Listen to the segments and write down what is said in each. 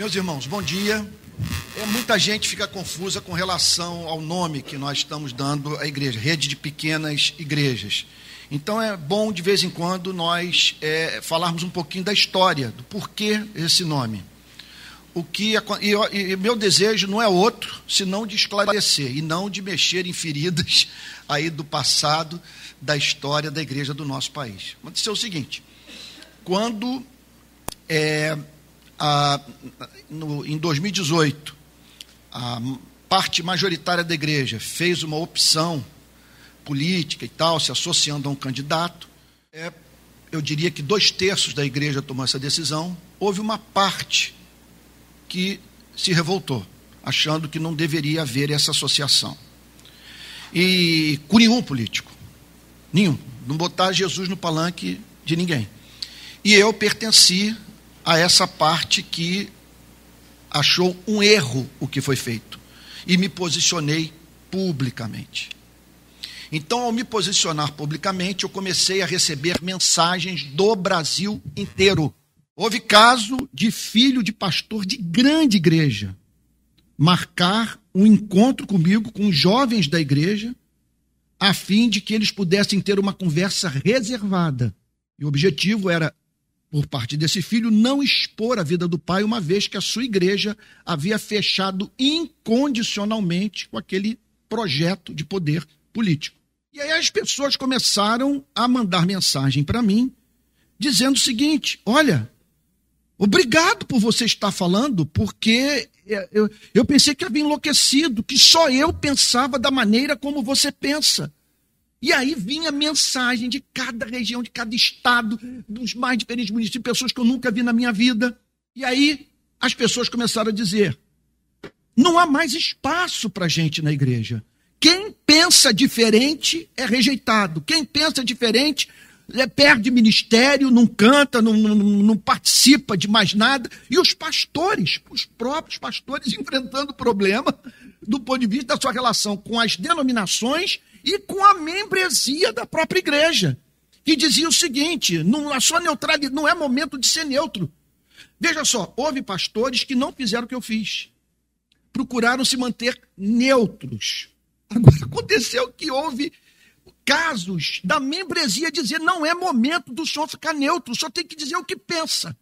Meus irmãos, bom dia. É, muita gente fica confusa com relação ao nome que nós estamos dando à igreja, rede de pequenas igrejas. Então é bom de vez em quando nós é, falarmos um pouquinho da história, do porquê esse nome. O que e, e meu desejo não é outro, senão de esclarecer e não de mexer em feridas aí do passado da história da igreja do nosso país. Aconteceu o seguinte: quando é, no, em 2018 a parte majoritária da igreja fez uma opção política e tal, se associando a um candidato, é, eu diria que dois terços da igreja tomou essa decisão. Houve uma parte que se revoltou, achando que não deveria haver essa associação. E com nenhum político, nenhum, não botar Jesus no palanque de ninguém. E eu pertenci a essa parte que achou um erro o que foi feito e me posicionei publicamente. Então, ao me posicionar publicamente, eu comecei a receber mensagens do Brasil inteiro. Houve caso de filho de pastor de grande igreja marcar um encontro comigo com jovens da igreja, a fim de que eles pudessem ter uma conversa reservada. E o objetivo era, por parte desse filho, não expor a vida do pai, uma vez que a sua igreja havia fechado incondicionalmente com aquele projeto de poder político. E aí as pessoas começaram a mandar mensagem para mim, dizendo o seguinte: olha, obrigado por você estar falando, porque eu, eu pensei que havia enlouquecido, que só eu pensava da maneira como você pensa. E aí vinha mensagem de cada região, de cada estado, dos mais diferentes municípios, pessoas que eu nunca vi na minha vida. E aí as pessoas começaram a dizer: não há mais espaço para gente na igreja. Quem pensa diferente é rejeitado. Quem pensa diferente é, perde ministério, não canta, não, não, não, participa de mais nada. E os pastores, os próprios pastores, enfrentando o problema do ponto de vista da sua relação com as denominações e com a membresia da própria igreja. Que dizia o seguinte: não, a sua neutralidade não é momento de ser neutro. Veja só, houve pastores que não fizeram o que eu fiz. Procuraram se manter neutros Agora aconteceu que houve casos da membresia dizer não é momento do senhor ficar neutro, só tem que dizer o que pensa.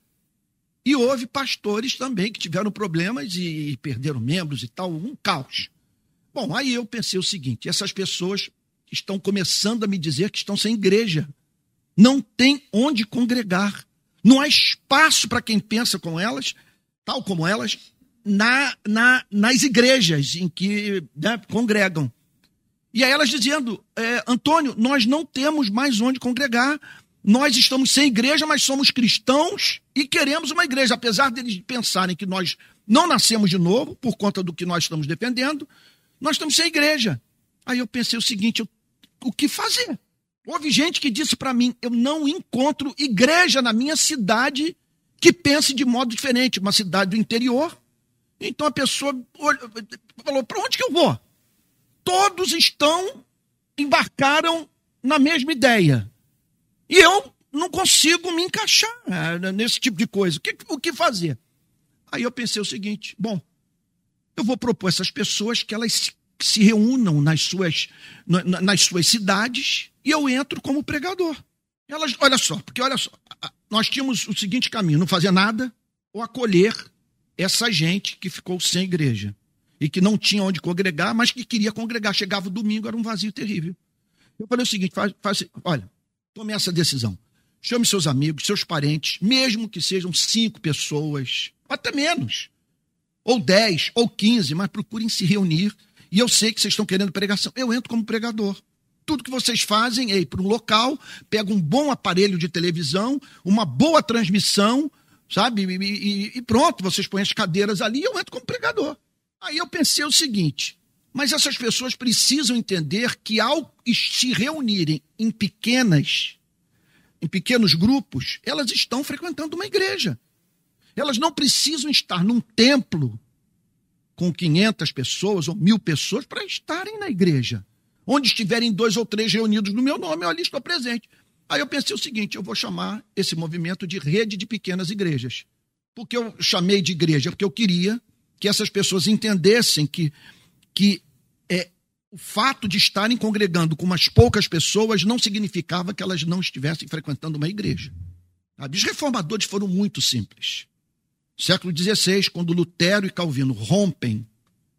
E houve pastores também que tiveram problemas e perderam membros e tal, um caos. Bom, aí eu pensei o seguinte: essas pessoas estão começando a me dizer que estão sem igreja. Não tem onde congregar. Não há espaço para quem pensa com elas, tal como elas, na, na, nas igrejas em que né, congregam. E aí elas dizendo, é, Antônio, nós não temos mais onde congregar, nós estamos sem igreja, mas somos cristãos e queremos uma igreja. Apesar deles pensarem que nós não nascemos de novo, por conta do que nós estamos defendendo, nós estamos sem igreja. Aí eu pensei o seguinte: eu, o que fazer? Houve gente que disse para mim: eu não encontro igreja na minha cidade que pense de modo diferente, uma cidade do interior. Então a pessoa falou: para onde que eu vou? todos estão, embarcaram na mesma ideia. E eu não consigo me encaixar é, nesse tipo de coisa. O que, o que fazer? Aí eu pensei o seguinte: bom, eu vou propor essas pessoas que elas se, se reúnam nas suas, nas suas cidades e eu entro como pregador. Elas, olha só, porque olha só, nós tínhamos o seguinte caminho: não fazer nada ou acolher essa gente que ficou sem igreja e que não tinha onde congregar, mas que queria congregar. Chegava o domingo, era um vazio terrível. Eu falei o seguinte: faz, faz, olha, tome essa decisão. Chame seus amigos, seus parentes, mesmo que sejam cinco pessoas, até menos, ou dez, ou quinze, mas procurem se reunir. E eu sei que vocês estão querendo pregação. Eu entro como pregador. Tudo que vocês fazem é ir para um local, pega um bom aparelho de televisão, uma boa transmissão, sabe? E, e, e pronto, vocês põem as cadeiras ali e eu entro como pregador. Aí eu pensei o seguinte: mas essas pessoas precisam entender que ao se reunirem em pequenas, em pequenos grupos, elas estão frequentando uma igreja. Elas não precisam estar num templo com 500 pessoas ou mil pessoas para estarem na igreja. Onde estiverem dois ou três reunidos no meu nome, eu ali estou presente. Aí eu pensei o seguinte: eu vou chamar esse movimento de rede de pequenas igrejas. Porque eu chamei de igreja, porque eu queria que essas pessoas entendessem que, que é, o fato de estarem congregando com umas poucas pessoas não significava que elas não estivessem frequentando uma igreja. Os reformadores foram muito simples. Século XVI, quando Lutero e Calvino rompem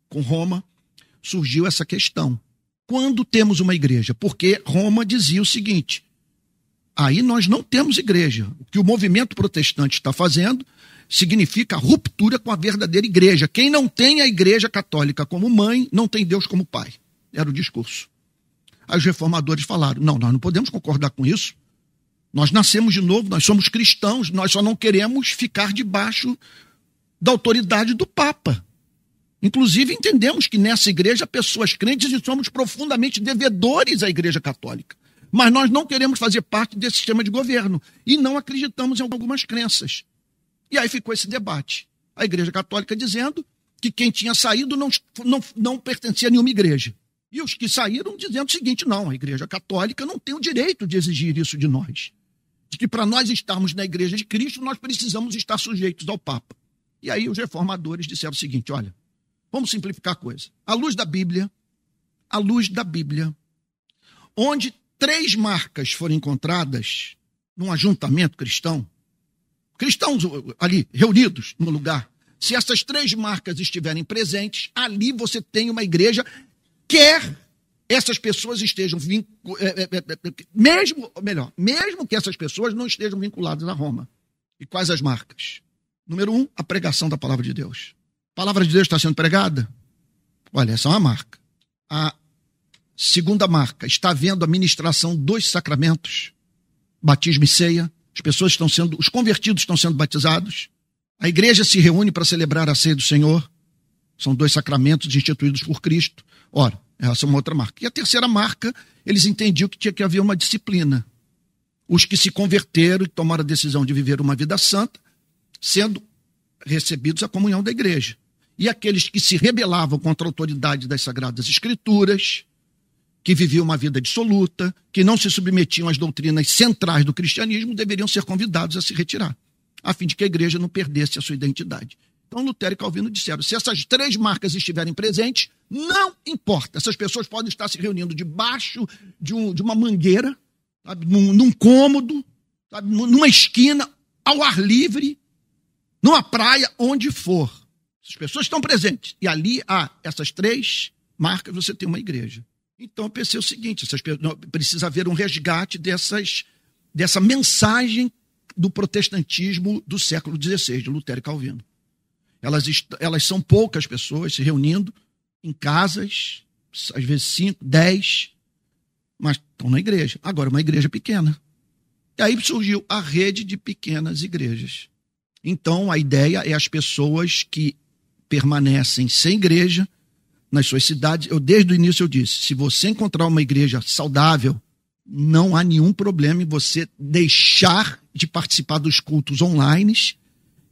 com Roma, surgiu essa questão. Quando temos uma igreja? Porque Roma dizia o seguinte: aí nós não temos igreja. O que o movimento protestante está fazendo significa a ruptura com a verdadeira igreja. Quem não tem a igreja católica como mãe, não tem Deus como pai. Era o discurso. Aí os reformadores falaram: não, nós não podemos concordar com isso. Nós nascemos de novo, nós somos cristãos, nós só não queremos ficar debaixo da autoridade do Papa. Inclusive, entendemos que nessa igreja, pessoas crentes e somos profundamente devedores à Igreja Católica. Mas nós não queremos fazer parte desse sistema de governo e não acreditamos em algumas crenças. E aí ficou esse debate. A Igreja Católica dizendo que quem tinha saído não, não, não pertencia a nenhuma igreja. E os que saíram dizendo o seguinte: não, a Igreja Católica não tem o direito de exigir isso de nós. De que para nós estarmos na Igreja de Cristo, nós precisamos estar sujeitos ao Papa. E aí os reformadores disseram o seguinte: olha, vamos simplificar a coisa. À luz da Bíblia, à luz da Bíblia, onde três marcas foram encontradas num ajuntamento cristão, cristãos ali reunidos no lugar, se essas três marcas estiverem presentes, ali você tem uma igreja, quer essas pessoas estejam vinculadas, é, é, é, mesmo, melhor, mesmo que essas pessoas não estejam vinculadas a Roma. E quais as marcas? Número um, a pregação da palavra de Deus. A palavra de Deus está sendo pregada? Olha, essa é uma marca. A segunda marca, está havendo a ministração dos sacramentos, batismo e ceia. As pessoas estão sendo, os convertidos estão sendo batizados. A igreja se reúne para celebrar a ceia do Senhor. São dois sacramentos instituídos por Cristo. Ora, essa é uma outra marca. E a terceira marca, eles entendiam que tinha que haver uma disciplina. Os que se converteram e tomaram a decisão de viver uma vida santa, sendo recebidos a comunhão da igreja. E aqueles que se rebelavam contra a autoridade das Sagradas Escrituras, que viviam uma vida dissoluta, que não se submetiam às doutrinas centrais do cristianismo, deveriam ser convidados a se retirar, a fim de que a igreja não perdesse a sua identidade. Então, Lutero e Calvino disseram: se essas três marcas estiverem presentes, não importa. Essas pessoas podem estar se reunindo debaixo de, um, de uma mangueira, sabe, num, num cômodo, sabe, numa esquina, ao ar livre, numa praia, onde for. As pessoas estão presentes. E ali há essas três marcas, você tem uma igreja. Então eu pensei o seguinte: essas, precisa haver um resgate dessas, dessa mensagem do protestantismo do século XVI, de Lutero e Calvino. Elas, elas são poucas pessoas se reunindo em casas, às vezes cinco, dez, mas estão na igreja. Agora, uma igreja pequena. E aí surgiu a rede de pequenas igrejas. Então, a ideia é as pessoas que permanecem sem igreja nas suas cidades. Eu, desde o início, eu disse: se você encontrar uma igreja saudável, não há nenhum problema em você deixar de participar dos cultos online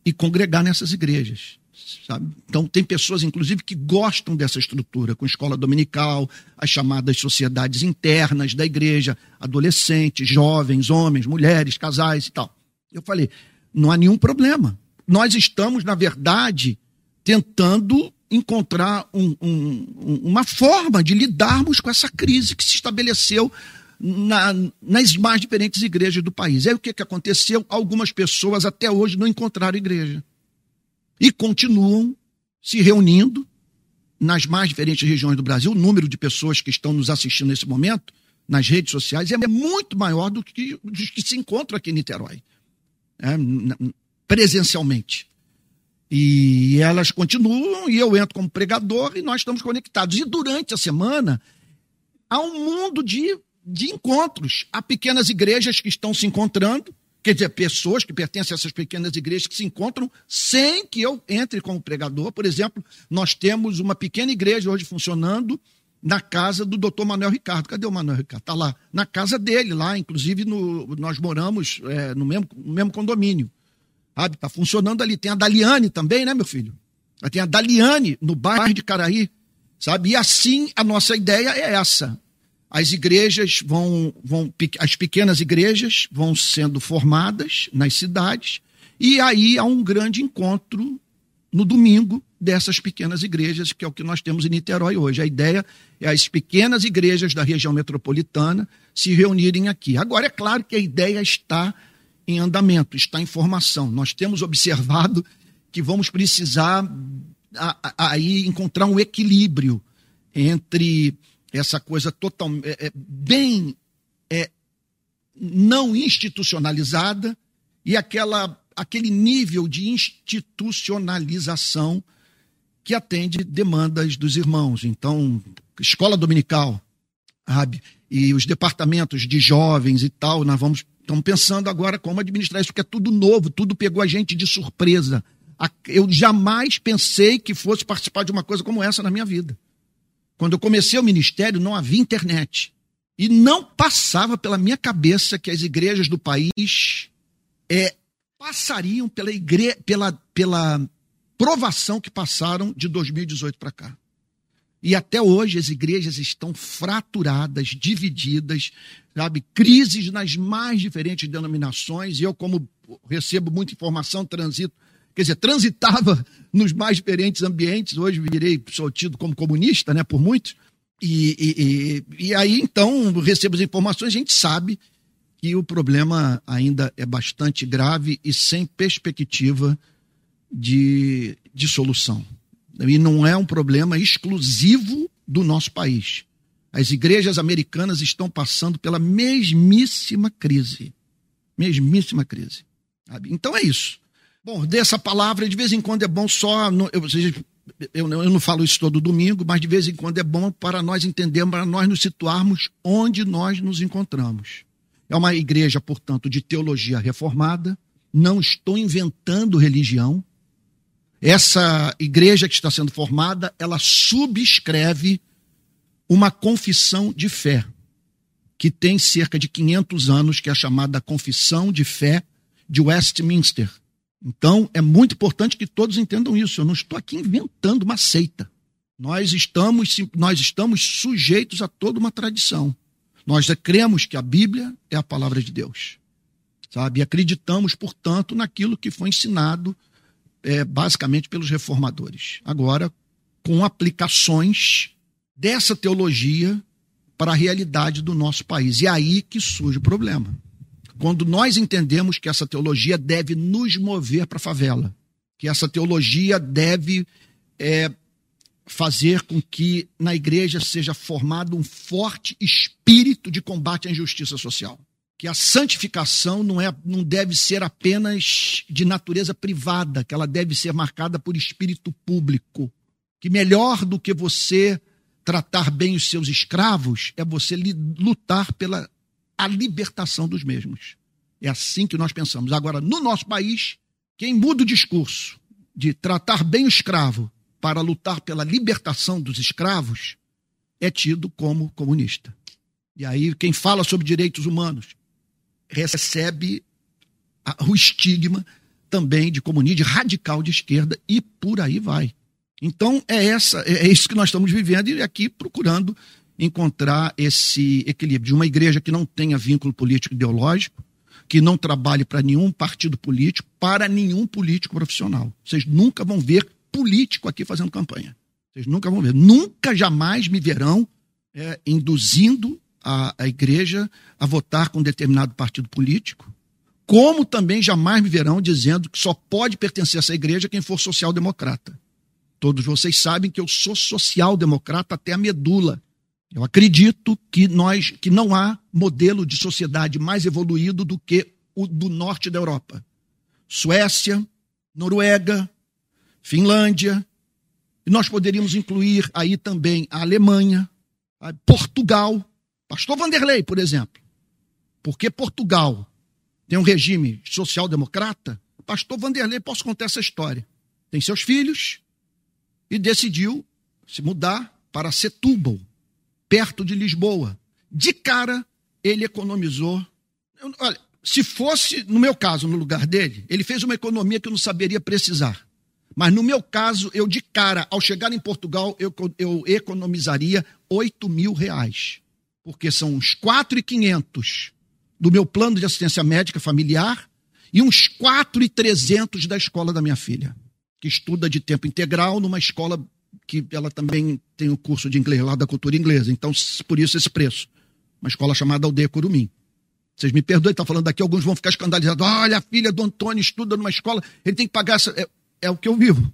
e congregar nessas igrejas. Sabe? Então, tem pessoas, inclusive, que gostam dessa estrutura, com escola dominical, as chamadas sociedades internas da igreja, adolescentes, jovens, homens, mulheres, casais e tal. Eu falei: não há nenhum problema. Nós estamos, na verdade, tentando encontrar um, um, uma forma de lidarmos com essa crise que se estabeleceu na, nas mais diferentes igrejas do país. Aí o que, que aconteceu? Algumas pessoas até hoje não encontraram igreja. E continuam se reunindo nas mais diferentes regiões do Brasil. O número de pessoas que estão nos assistindo nesse momento nas redes sociais é muito maior do que dos que se encontram aqui em Niterói, é, presencialmente. E elas continuam, e eu entro como pregador, e nós estamos conectados. E durante a semana, há um mundo de de encontros. Há pequenas igrejas que estão se encontrando, quer dizer, pessoas que pertencem a essas pequenas igrejas que se encontram sem que eu entre como pregador. Por exemplo, nós temos uma pequena igreja hoje funcionando na casa do doutor Manuel Ricardo. Cadê o Manuel Ricardo? Está lá, na casa dele, lá, inclusive no, nós moramos é, no, mesmo, no mesmo condomínio. Está funcionando ali. Tem a Daliane também, né, meu filho? Tem a Daliane no bairro de Caraí, sabe? E assim a nossa ideia é essa as igrejas vão, vão, as pequenas igrejas vão sendo formadas nas cidades E aí há um grande encontro no domingo dessas pequenas igrejas, que é o que nós temos em Niterói hoje. A ideia é as pequenas igrejas da região metropolitana se reunirem aqui. Agora, é claro que a ideia está em andamento, está em formação. Nós temos observado que vamos precisar aí encontrar um equilíbrio entre essa coisa total, é, é, bem é, não institucionalizada e aquela, aquele nível de institucionalização que atende demandas dos irmãos. Então, escola dominical, sabe? E os departamentos de jovens e tal, nós vamos estamos pensando agora como administrar isso, porque é tudo novo, tudo pegou a gente de surpresa. Eu jamais pensei que fosse participar de uma coisa como essa na minha vida. Quando eu comecei o ministério, não havia internet. E não passava pela minha cabeça que as igrejas do país é, passariam pela, igre... pela, pela provação que passaram de 2018 para cá. E até hoje as igrejas estão fraturadas, divididas, sabe? Crises nas mais diferentes denominações. E eu, como recebo muita informação, transito, quer dizer, transitava nos mais diferentes ambientes. Hoje virei, sou tido como comunista, né, por muitos. E, e, e, e aí, então, recebo as informações, a gente sabe que o problema ainda é bastante grave e sem perspectiva de, de solução. E não é um problema exclusivo do nosso país. As igrejas americanas estão passando pela mesmíssima crise. Mesmíssima crise. Sabe? Então é isso. Bom, dessa palavra, de vez em quando é bom só. Eu, eu, eu não falo isso todo domingo, mas de vez em quando é bom para nós entendermos, para nós nos situarmos onde nós nos encontramos. É uma igreja, portanto, de teologia reformada. Não estou inventando religião. Essa igreja que está sendo formada, ela subscreve uma confissão de fé, que tem cerca de 500 anos, que é a chamada Confissão de Fé de Westminster. Então, é muito importante que todos entendam isso. Eu não estou aqui inventando uma seita. Nós estamos, nós estamos sujeitos a toda uma tradição. Nós cremos que a Bíblia é a palavra de Deus. Sabe? E acreditamos, portanto, naquilo que foi ensinado é, basicamente pelos reformadores. Agora, com aplicações dessa teologia para a realidade do nosso país. E é aí que surge o problema. Quando nós entendemos que essa teologia deve nos mover para a favela, que essa teologia deve é, fazer com que na igreja seja formado um forte espírito de combate à injustiça social que a santificação não, é, não deve ser apenas de natureza privada, que ela deve ser marcada por espírito público. Que melhor do que você tratar bem os seus escravos é você lutar pela a libertação dos mesmos. É assim que nós pensamos. Agora, no nosso país, quem muda o discurso de tratar bem o escravo para lutar pela libertação dos escravos é tido como comunista. E aí, quem fala sobre direitos humanos, recebe o estigma também de comunismo, de radical de esquerda e por aí vai. Então é essa é, é isso que nós estamos vivendo e aqui procurando encontrar esse equilíbrio de uma igreja que não tenha vínculo político ideológico, que não trabalhe para nenhum partido político, para nenhum político profissional. Vocês nunca vão ver político aqui fazendo campanha. Vocês nunca vão ver. Nunca, jamais me verão é, induzindo a, a igreja a votar com determinado partido político, como também jamais me verão dizendo que só pode pertencer a essa igreja quem for social-democrata. Todos vocês sabem que eu sou social-democrata até a medula. Eu acredito que nós que não há modelo de sociedade mais evoluído do que o do norte da Europa. Suécia, Noruega, Finlândia, e nós poderíamos incluir aí também a Alemanha, a Portugal, Pastor Vanderlei, por exemplo. Porque Portugal tem um regime social-democrata, pastor Vanderlei, posso contar essa história. Tem seus filhos e decidiu se mudar para Setúbal, perto de Lisboa. De cara, ele economizou. Olha, se fosse, no meu caso, no lugar dele, ele fez uma economia que eu não saberia precisar. Mas no meu caso, eu de cara, ao chegar em Portugal, eu, eu economizaria 8 mil reais porque são os 4,500 do meu plano de assistência médica familiar e uns 4,300 da escola da minha filha, que estuda de tempo integral numa escola que ela também tem o curso de inglês lá da cultura inglesa. Então, por isso esse preço. Uma escola chamada Aldeia Curumim. Vocês me perdoem, está falando daqui, alguns vão ficar escandalizados. Olha, a filha do Antônio estuda numa escola, ele tem que pagar. Essa... É, é o que eu vivo.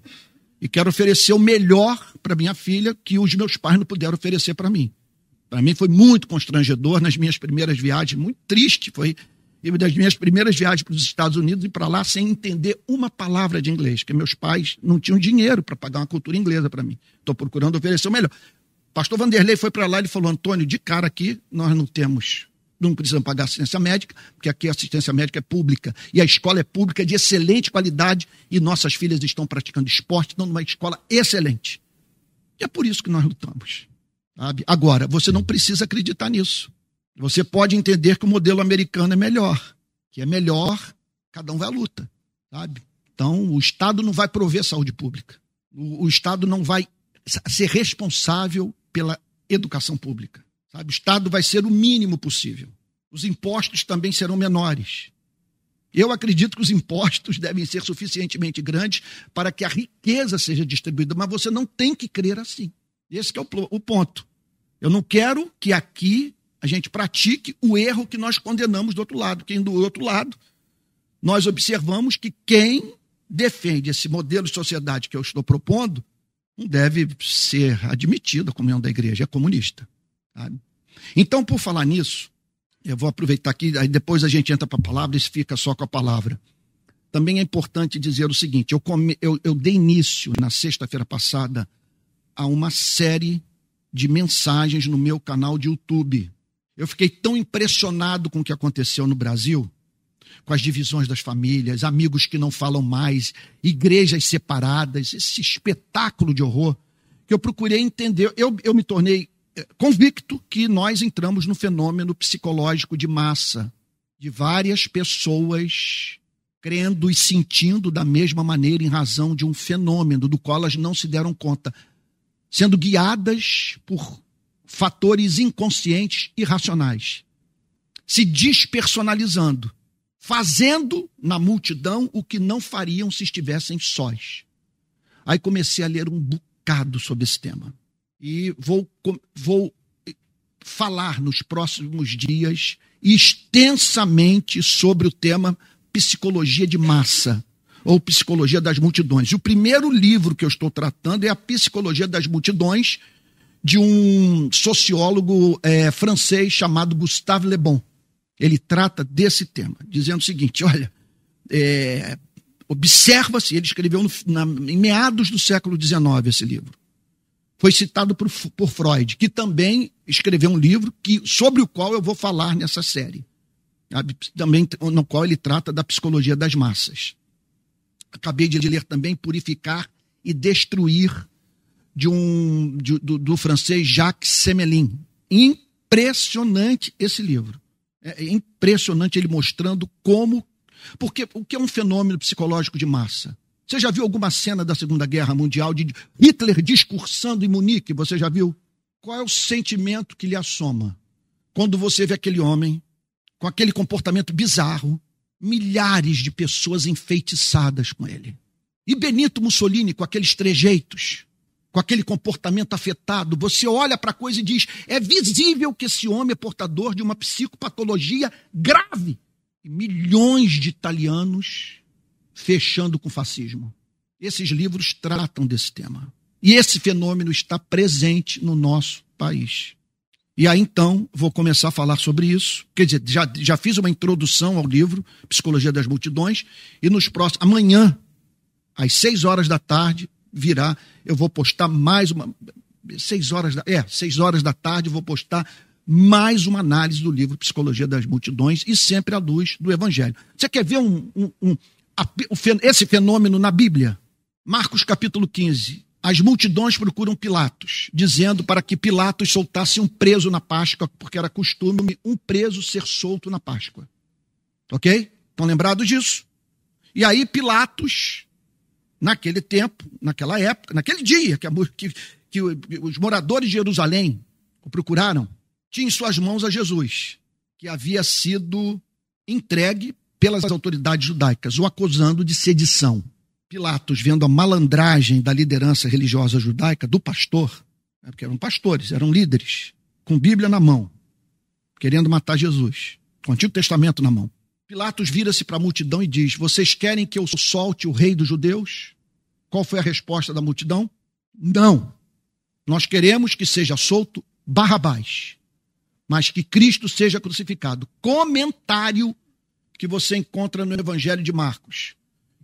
E quero oferecer o melhor para minha filha que os meus pais não puderam oferecer para mim. Para mim foi muito constrangedor nas minhas primeiras viagens, muito triste. Foi uma das minhas primeiras viagens para os Estados Unidos e para lá sem entender uma palavra de inglês, porque meus pais não tinham dinheiro para pagar uma cultura inglesa para mim. Estou procurando oferecer o melhor. Pastor Vanderlei foi para lá e falou: Antônio, de cara aqui, nós não temos não precisamos pagar assistência médica, porque aqui a assistência médica é pública e a escola é pública de excelente qualidade e nossas filhas estão praticando esporte, estão numa escola excelente. E é por isso que nós lutamos. Sabe? Agora, você não precisa acreditar nisso. Você pode entender que o modelo americano é melhor, que é melhor, cada um vai à luta, sabe? Então, o Estado não vai prover saúde pública. O, o Estado não vai ser responsável pela educação pública. Sabe? O Estado vai ser o mínimo possível. Os impostos também serão menores. Eu acredito que os impostos devem ser suficientemente grandes para que a riqueza seja distribuída, mas você não tem que crer assim. Esse é o, o ponto. Eu não quero que aqui a gente pratique o erro que nós condenamos do outro lado. Quem do outro lado, nós observamos que quem defende esse modelo de sociedade que eu estou propondo não deve ser admitido à comunhão da igreja, é comunista. Sabe? Então, por falar nisso, eu vou aproveitar aqui, aí depois a gente entra para a palavra e fica só com a palavra. Também é importante dizer o seguinte: eu, come, eu, eu dei início na sexta-feira passada a uma série de mensagens no meu canal de YouTube. Eu fiquei tão impressionado com o que aconteceu no Brasil, com as divisões das famílias, amigos que não falam mais, igrejas separadas, esse espetáculo de horror, que eu procurei entender. Eu, eu me tornei convicto que nós entramos no fenômeno psicológico de massa, de várias pessoas crendo e sentindo da mesma maneira em razão de um fenômeno do qual elas não se deram conta, sendo guiadas por fatores inconscientes e racionais, se despersonalizando, fazendo na multidão o que não fariam se estivessem sós. Aí comecei a ler um bocado sobre esse tema e vou, vou falar nos próximos dias extensamente sobre o tema psicologia de massa ou psicologia das multidões. E o primeiro livro que eu estou tratando é a psicologia das multidões de um sociólogo é, francês chamado Gustave Le Bon. Ele trata desse tema, dizendo o seguinte: olha, é, observa-se, ele escreveu no, na, em meados do século XIX esse livro foi citado por, por Freud, que também escreveu um livro que, sobre o qual eu vou falar nessa série. Também no qual ele trata da psicologia das massas. Acabei de ler também Purificar e Destruir, de um, de, do, do francês Jacques Semelin. Impressionante esse livro. É impressionante ele mostrando como. Porque o que é um fenômeno psicológico de massa? Você já viu alguma cena da Segunda Guerra Mundial de Hitler discursando em Munique? Você já viu? Qual é o sentimento que lhe assoma quando você vê aquele homem com aquele comportamento bizarro, milhares de pessoas enfeitiçadas com ele? E Benito Mussolini com aqueles trejeitos, com aquele comportamento afetado, você olha para a coisa e diz: é visível que esse homem é portador de uma psicopatologia grave. E milhões de italianos fechando com fascismo. Esses livros tratam desse tema. E esse fenômeno está presente no nosso país. E aí então vou começar a falar sobre isso. Quer dizer, já, já fiz uma introdução ao livro Psicologia das Multidões, e nos próximos. Amanhã, às seis horas da tarde, virá. Eu vou postar mais uma. Seis horas da. É, seis horas da tarde, vou postar mais uma análise do livro Psicologia das Multidões e sempre à luz do Evangelho. Você quer ver um, um, um, esse fenômeno na Bíblia. Marcos capítulo 15. As multidões procuram Pilatos, dizendo para que Pilatos soltasse um preso na Páscoa, porque era costume um preso ser solto na Páscoa. Ok? Estão lembrados disso? E aí Pilatos, naquele tempo, naquela época, naquele dia que, a, que, que os moradores de Jerusalém o procuraram, tinha em suas mãos a Jesus, que havia sido entregue pelas autoridades judaicas, o acusando de sedição. Pilatos, vendo a malandragem da liderança religiosa judaica, do pastor, né, porque eram pastores, eram líderes, com Bíblia na mão, querendo matar Jesus, com o Antigo Testamento na mão. Pilatos vira-se para a multidão e diz: Vocês querem que eu solte o rei dos judeus? Qual foi a resposta da multidão? Não. Nós queremos que seja solto Barrabás, mas que Cristo seja crucificado. Comentário que você encontra no Evangelho de Marcos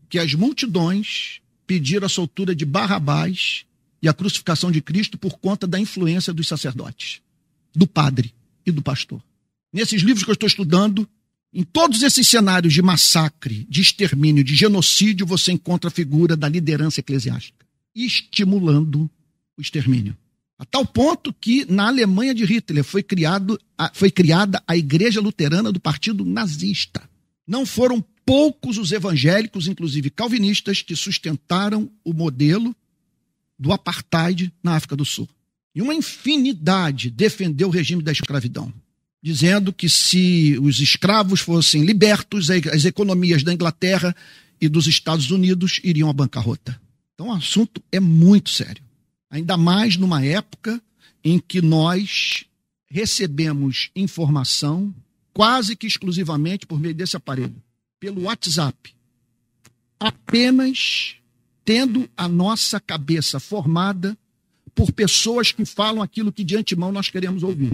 que as multidões pediram a soltura de Barrabás e a crucificação de Cristo por conta da influência dos sacerdotes, do padre e do pastor. Nesses livros que eu estou estudando, em todos esses cenários de massacre, de extermínio, de genocídio, você encontra a figura da liderança eclesiástica, estimulando o extermínio. A tal ponto que na Alemanha de Hitler foi, criado, foi criada a Igreja Luterana do Partido Nazista. Não foram poucos os evangélicos, inclusive calvinistas, que sustentaram o modelo do apartheid na África do Sul. E uma infinidade defendeu o regime da escravidão, dizendo que se os escravos fossem libertos, as economias da Inglaterra e dos Estados Unidos iriam à bancarrota. Então o assunto é muito sério. Ainda mais numa época em que nós recebemos informação quase que exclusivamente por meio desse aparelho pelo WhatsApp, apenas tendo a nossa cabeça formada por pessoas que falam aquilo que de antemão nós queremos ouvir.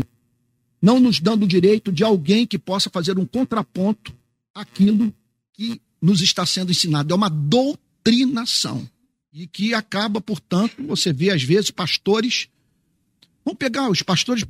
Não nos dando o direito de alguém que possa fazer um contraponto àquilo que nos está sendo ensinado. É uma doutrinação. E que acaba, portanto, você vê às vezes pastores. Vamos pegar os pastores.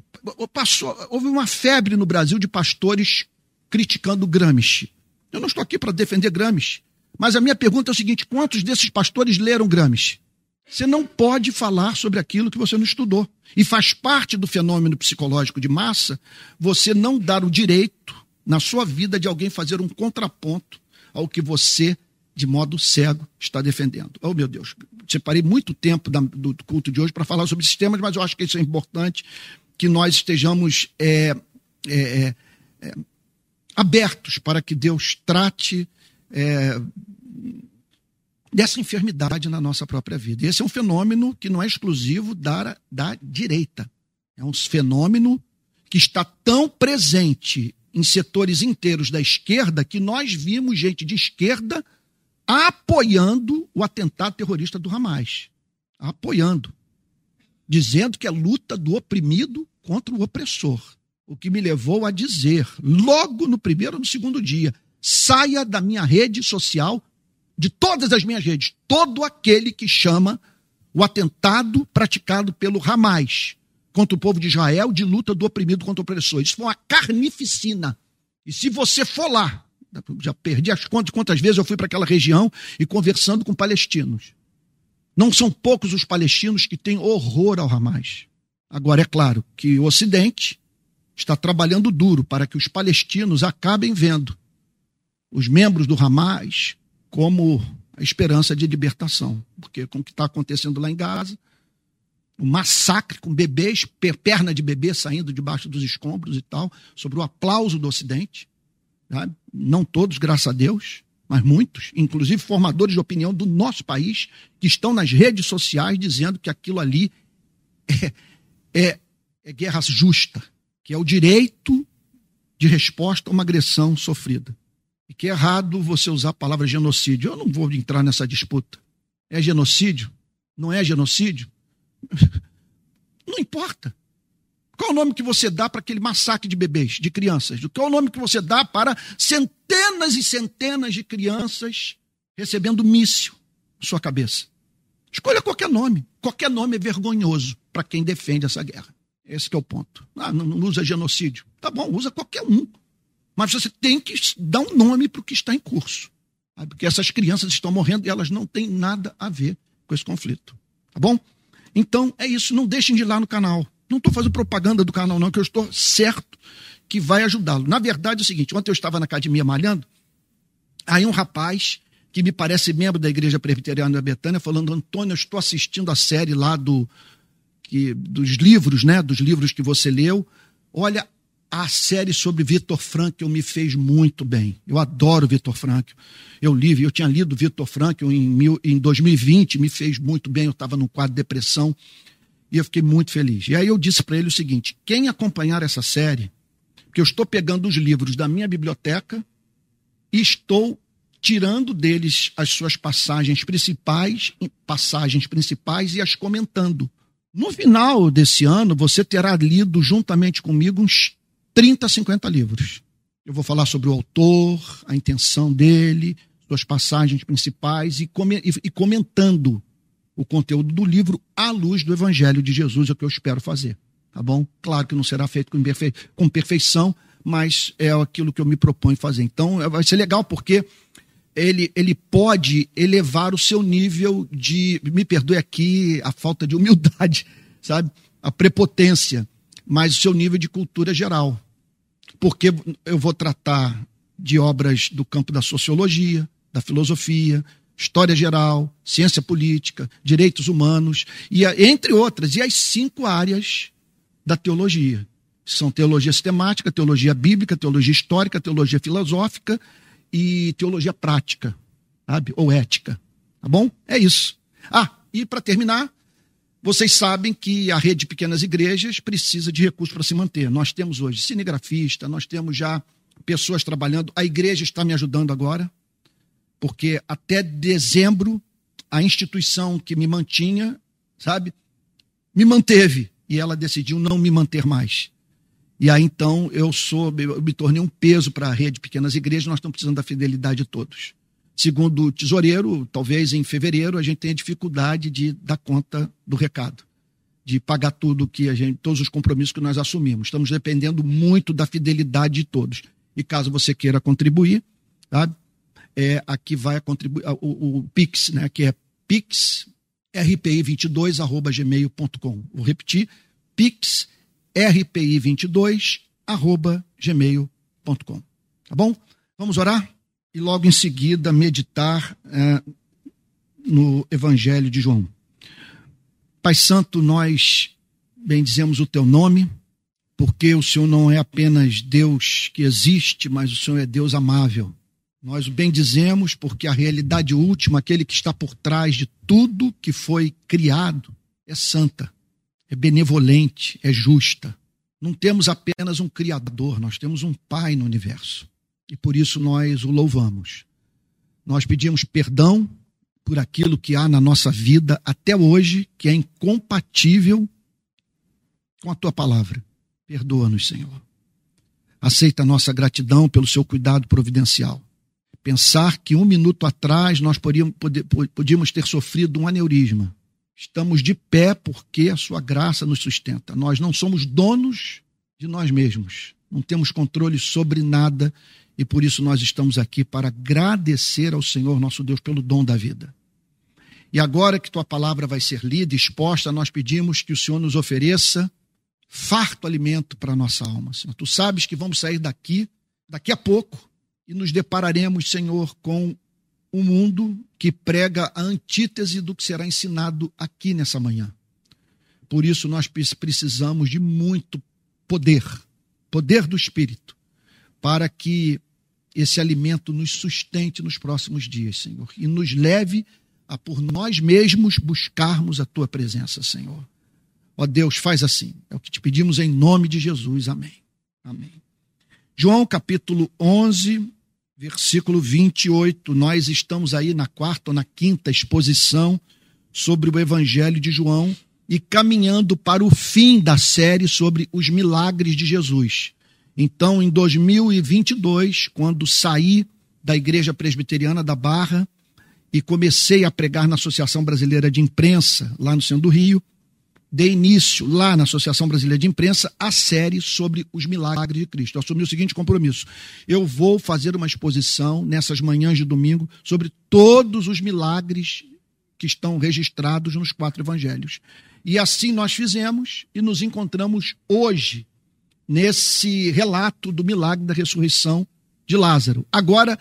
Passou, houve uma febre no Brasil de pastores criticando Gramsci. Eu não estou aqui para defender Gramsci. Mas a minha pergunta é o seguinte: quantos desses pastores leram Gramsci? Você não pode falar sobre aquilo que você não estudou. E faz parte do fenômeno psicológico de massa você não dar o direito na sua vida de alguém fazer um contraponto ao que você, de modo cego, está defendendo. Oh, meu Deus, separei muito tempo do culto de hoje para falar sobre esses temas, mas eu acho que isso é importante que nós estejamos é, é, é, abertos para que Deus trate é, dessa enfermidade na nossa própria vida. Esse é um fenômeno que não é exclusivo da, da direita. É um fenômeno que está tão presente em setores inteiros da esquerda que nós vimos gente de esquerda apoiando o atentado terrorista do Hamas. Apoiando. Dizendo que é luta do oprimido contra o opressor. O que me levou a dizer, logo no primeiro ou no segundo dia, saia da minha rede social, de todas as minhas redes, todo aquele que chama o atentado praticado pelo Hamas contra o povo de Israel de luta do oprimido contra o opressor. Isso foi uma carnificina. E se você for lá, já perdi as contas de quantas vezes eu fui para aquela região e conversando com palestinos. Não são poucos os palestinos que têm horror ao Hamas. Agora, é claro que o Ocidente está trabalhando duro para que os palestinos acabem vendo os membros do Hamas como a esperança de libertação. Porque com o que está acontecendo lá em Gaza, o massacre com bebês, perna de bebê saindo debaixo dos escombros e tal, sobre o aplauso do Ocidente. Tá? Não todos, graças a Deus, mas muitos, inclusive formadores de opinião do nosso país, que estão nas redes sociais dizendo que aquilo ali é, é, é guerra justa, que é o direito de resposta a uma agressão sofrida. E que é errado você usar a palavra genocídio. Eu não vou entrar nessa disputa. É genocídio? Não é genocídio? Não importa. Qual o nome que você dá para aquele massacre de bebês, de crianças? Qual o nome que você dá para centenas e centenas de crianças recebendo míssil na sua cabeça? Escolha qualquer nome. Qualquer nome é vergonhoso para quem defende essa guerra. Esse é o ponto. Ah, não, não usa genocídio. Tá bom, usa qualquer um. Mas você tem que dar um nome para o que está em curso. Porque essas crianças estão morrendo e elas não têm nada a ver com esse conflito. Tá bom? Então é isso. Não deixem de ir lá no canal. Não estou fazendo propaganda do canal, não, que eu estou certo que vai ajudá-lo. Na verdade é o seguinte: ontem eu estava na academia malhando, aí um rapaz que me parece membro da Igreja Presbiteriana da Betânia, falando: Antônio, eu estou assistindo a série lá do que, dos livros, né? Dos livros que você leu. Olha, a série sobre Vitor Frankl me fez muito bem. Eu adoro Vitor Frankl. Eu li, eu tinha lido Vitor Frankl em, mil, em 2020, me fez muito bem. Eu estava num quadro de depressão e eu fiquei muito feliz. E aí eu disse para ele o seguinte: quem acompanhar essa série, que eu estou pegando os livros da minha biblioteca e estou tirando deles as suas passagens principais, passagens principais e as comentando. No final desse ano, você terá lido juntamente comigo uns 30, 50 livros. Eu vou falar sobre o autor, a intenção dele, suas passagens principais e, e comentando o conteúdo do livro à luz do Evangelho de Jesus, é o que eu espero fazer. Tá bom? Claro que não será feito com, perfe... com perfeição, mas é aquilo que eu me proponho fazer. Então, vai ser legal porque ele, ele pode elevar o seu nível de, me perdoe aqui a falta de humildade, sabe? A prepotência, mas o seu nível de cultura geral. Porque eu vou tratar de obras do campo da sociologia, da filosofia, história geral, ciência política, direitos humanos, e entre outras, e as cinco áreas da teologia. São teologia sistemática, teologia bíblica, teologia histórica, teologia filosófica e teologia prática, sabe? Ou ética. Tá bom? É isso. Ah, e para terminar, vocês sabem que a rede de pequenas igrejas precisa de recursos para se manter. Nós temos hoje cinegrafista, nós temos já pessoas trabalhando. A igreja está me ajudando agora, porque até dezembro a instituição que me mantinha, sabe, me manteve e ela decidiu não me manter mais. E aí então eu sou, eu me tornei um peso para a rede de pequenas igrejas, nós estamos precisando da fidelidade de todos. Segundo o tesoureiro, talvez em fevereiro a gente tenha dificuldade de dar conta do recado, de pagar tudo que a gente, todos os compromissos que nós assumimos. Estamos dependendo muito da fidelidade de todos. E caso você queira contribuir, tá? É, aqui vai contribuir o, o Pix, né, que é pix rpi22@gmail.com. Vou repetir, pix rpi22@gmail.com. Tá bom? Vamos orar e logo em seguida meditar é, no Evangelho de João. Pai Santo, nós bendizemos o teu nome, porque o Senhor não é apenas Deus que existe, mas o Senhor é Deus amável. Nós o bendizemos porque a realidade última, aquele que está por trás de tudo que foi criado, é santa é benevolente, é justa. Não temos apenas um Criador, nós temos um Pai no universo. E por isso nós o louvamos. Nós pedimos perdão por aquilo que há na nossa vida até hoje que é incompatível com a tua palavra. Perdoa-nos, Senhor. Aceita a nossa gratidão pelo seu cuidado providencial. Pensar que um minuto atrás nós podíamos, ter sofrido um aneurisma Estamos de pé porque a sua graça nos sustenta. Nós não somos donos de nós mesmos. Não temos controle sobre nada e por isso nós estamos aqui para agradecer ao Senhor nosso Deus pelo dom da vida. E agora que tua palavra vai ser lida, exposta, nós pedimos que o Senhor nos ofereça farto alimento para a nossa alma, Senhor. Tu sabes que vamos sair daqui, daqui a pouco, e nos depararemos, Senhor, com um mundo que prega a antítese do que será ensinado aqui nessa manhã. Por isso nós precisamos de muito poder, poder do Espírito, para que esse alimento nos sustente nos próximos dias, Senhor, e nos leve a por nós mesmos buscarmos a tua presença, Senhor. Ó Deus, faz assim. É o que te pedimos em nome de Jesus. Amém. Amém. João capítulo 11, versículo 28. Nós estamos aí na quarta ou na quinta exposição sobre o Evangelho de João e caminhando para o fim da série sobre os milagres de Jesus. Então, em 2022, quando saí da Igreja Presbiteriana da Barra e comecei a pregar na Associação Brasileira de Imprensa, lá no centro do Rio, dei início lá na Associação Brasileira de Imprensa a série sobre os milagres de Cristo. Eu assumi o seguinte compromisso: eu vou fazer uma exposição nessas manhãs de domingo sobre todos os milagres que estão registrados nos quatro evangelhos. E assim nós fizemos e nos encontramos hoje nesse relato do milagre da ressurreição de Lázaro. Agora,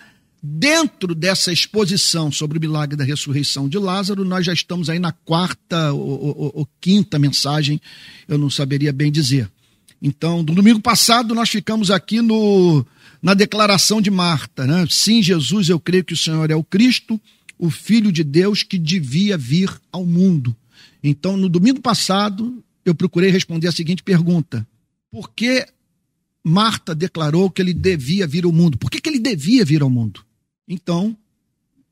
Dentro dessa exposição sobre o milagre da ressurreição de Lázaro, nós já estamos aí na quarta ou, ou, ou, quinta mensagem, eu não saberia bem dizer. Então, no domingo passado, nós ficamos aqui no, na declaração de Marta. Né? Sim, Jesus, eu creio que o Senhor é o Cristo, o Filho de Deus que devia vir ao mundo. Então, no domingo passado, eu procurei responder a seguinte pergunta: Por que Marta declarou que ele devia vir ao mundo? Por que, que ele devia vir ao mundo? Então,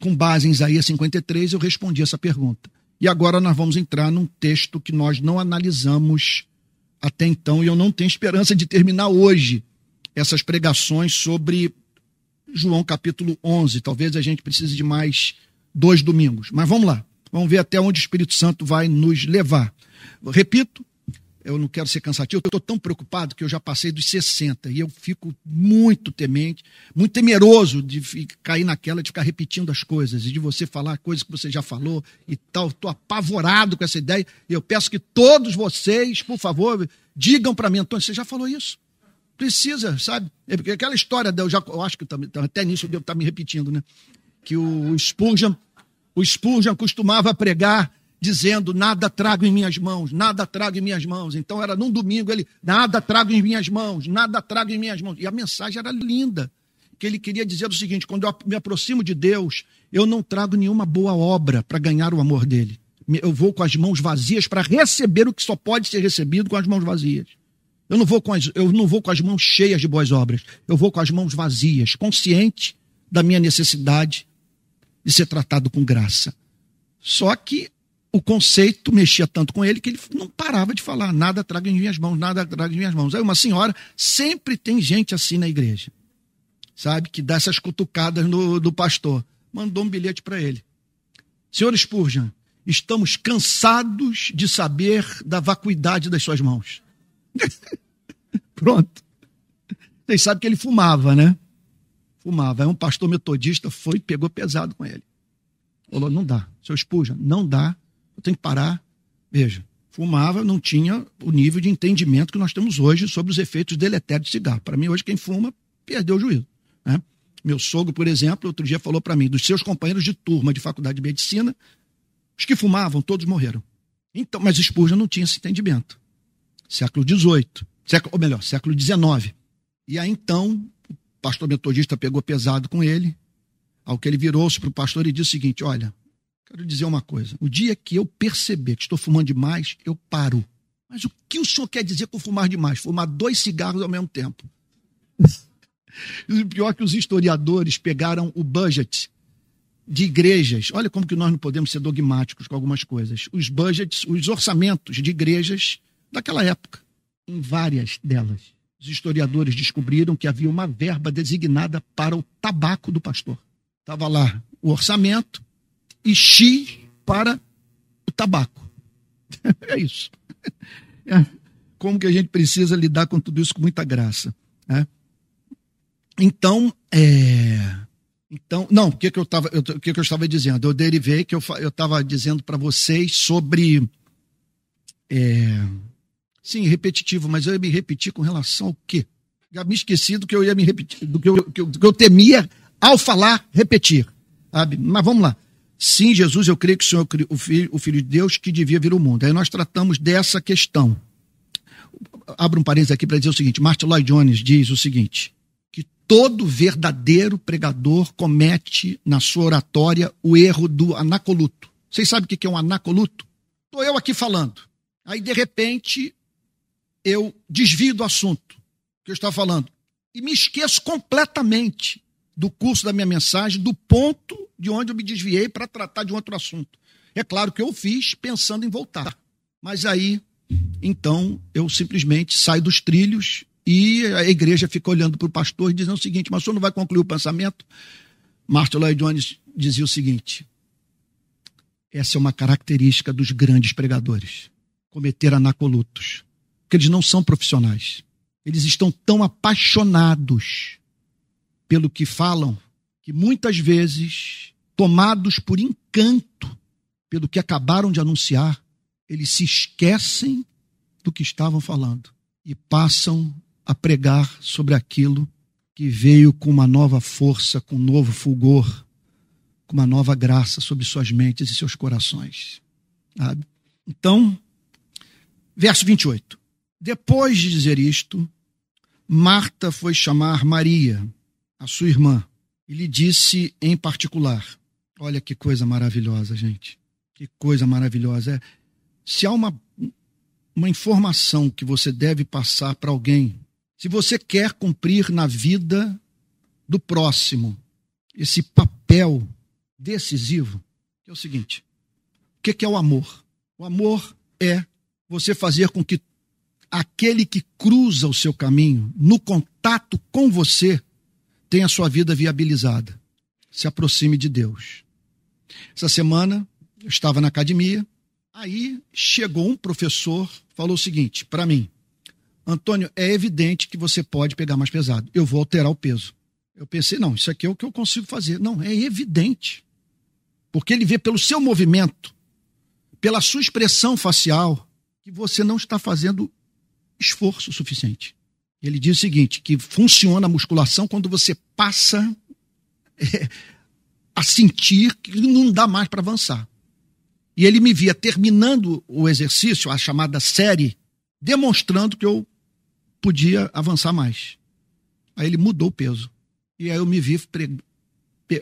com base em Isaías 53, eu respondi essa pergunta. E agora nós vamos entrar num texto que nós não analisamos até então, e eu não tenho esperança de terminar hoje essas pregações sobre João capítulo 11. Talvez a gente precise de mais dois domingos. Mas vamos lá. Vamos ver até onde o Espírito Santo vai nos levar. Repito, eu não quero ser cansativo, eu estou tão preocupado que eu já passei dos 60 e eu fico muito temente, muito temeroso de cair naquela de ficar repetindo as coisas e de você falar coisas que você já falou e tal. Estou apavorado com essa ideia e eu peço que todos vocês, por favor, digam para mim, Antônio, você já falou isso? Precisa, sabe? É porque aquela história, eu, já, eu acho que até nisso eu devo estar me repetindo, né? Que o Spurgeon, o Spurgeon costumava pregar dizendo: Nada trago em minhas mãos, nada trago em minhas mãos. Então era num domingo ele: Nada trago em minhas mãos, nada trago em minhas mãos. E a mensagem era linda. Que ele queria dizer o seguinte: quando eu me aproximo de Deus, eu não trago nenhuma boa obra para ganhar o amor dele. Eu vou com as mãos vazias para receber o que só pode ser recebido com as mãos vazias. Eu não, vou com as, eu não vou com as mãos cheias de boas obras. Eu vou com as mãos vazias, consciente da minha necessidade de ser tratado com graça. Só que o conceito mexia tanto com ele que ele não parava de falar: nada traga em minhas mãos, nada traga em minhas mãos. Aí uma senhora, sempre tem gente assim na igreja, sabe, que dá essas cutucadas no, do pastor. Mandou um bilhete para ele: Senhor Spurgeon, estamos cansados de saber da vacuidade das suas mãos. Pronto. Vocês sabem que ele fumava, né? Fumava. Aí um pastor metodista foi e pegou pesado com ele. Falou: não dá. Seu Spurgeon, não dá tenho que parar. Veja, fumava, não tinha o nível de entendimento que nós temos hoje sobre os efeitos deletérios de cigarro. Para mim, hoje, quem fuma perdeu o juízo. Né? Meu sogro, por exemplo, outro dia falou para mim, dos seus companheiros de turma de faculdade de medicina, os que fumavam, todos morreram. Então, mas Spurgeon não tinha esse entendimento. Século XVIII, século, ou melhor, século XIX. E aí então, o pastor metodista pegou pesado com ele, ao que ele virou-se para o pastor e disse o seguinte: Olha, Quero dizer uma coisa: o dia que eu perceber que estou fumando demais, eu paro. Mas o que o senhor quer dizer com fumar demais? Fumar dois cigarros ao mesmo tempo. o pior é que os historiadores pegaram o budget de igrejas. Olha como que nós não podemos ser dogmáticos com algumas coisas. Os budgets, os orçamentos de igrejas daquela época. Em várias delas, os historiadores descobriram que havia uma verba designada para o tabaco do pastor. Estava lá o orçamento, e X para o tabaco. é isso. É. Como que a gente precisa lidar com tudo isso com muita graça. Né? Então, é... então, não, o que, que, eu tava, eu, o que, que eu estava dizendo? Eu derivei que eu estava dizendo para vocês sobre. É... Sim, repetitivo, mas eu ia me repetir com relação ao quê? Já me esqueci do que eu ia me repetir, do que eu, do que eu temia ao falar repetir. Sabe? Mas vamos lá. Sim, Jesus, eu creio que o Senhor é o filho, o filho de Deus que devia vir ao mundo. Aí nós tratamos dessa questão. Abro um parênteses aqui para dizer o seguinte: Martin Lloyd Jones diz o seguinte: que todo verdadeiro pregador comete na sua oratória o erro do anacoluto. Vocês sabem o que é um anacoluto? Estou eu aqui falando. Aí, de repente, eu desvio do assunto que eu estava falando e me esqueço completamente do curso da minha mensagem, do ponto de onde eu me desviei para tratar de um outro assunto. É claro que eu fiz pensando em voltar. Mas aí, então, eu simplesmente saio dos trilhos e a igreja fica olhando para o pastor e dizendo o seguinte: mas o senhor não vai concluir o pensamento? Martin Lloyd Jones dizia o seguinte: essa é uma característica dos grandes pregadores, cometer anacolutos, porque eles não são profissionais. Eles estão tão apaixonados pelo que falam que muitas vezes tomados por encanto pelo que acabaram de anunciar, eles se esquecem do que estavam falando e passam a pregar sobre aquilo que veio com uma nova força, com um novo fulgor, com uma nova graça sobre suas mentes e seus corações. Sabe? Então, verso 28. Depois de dizer isto, Marta foi chamar Maria, a sua irmã, e lhe disse em particular: Olha que coisa maravilhosa, gente. Que coisa maravilhosa. É, se há uma, uma informação que você deve passar para alguém, se você quer cumprir na vida do próximo esse papel decisivo, é o seguinte: o que é o amor? O amor é você fazer com que aquele que cruza o seu caminho, no contato com você, tenha sua vida viabilizada. Se aproxime de Deus. Essa semana eu estava na academia, aí chegou um professor, falou o seguinte para mim: Antônio, é evidente que você pode pegar mais pesado. Eu vou alterar o peso. Eu pensei, não, isso aqui é o que eu consigo fazer. Não, é evidente. Porque ele vê pelo seu movimento, pela sua expressão facial, que você não está fazendo esforço suficiente. Ele diz o seguinte: que funciona a musculação quando você passa é, a sentir que não dá mais para avançar. E ele me via terminando o exercício, a chamada série, demonstrando que eu podia avançar mais. Aí ele mudou o peso. E aí eu me vi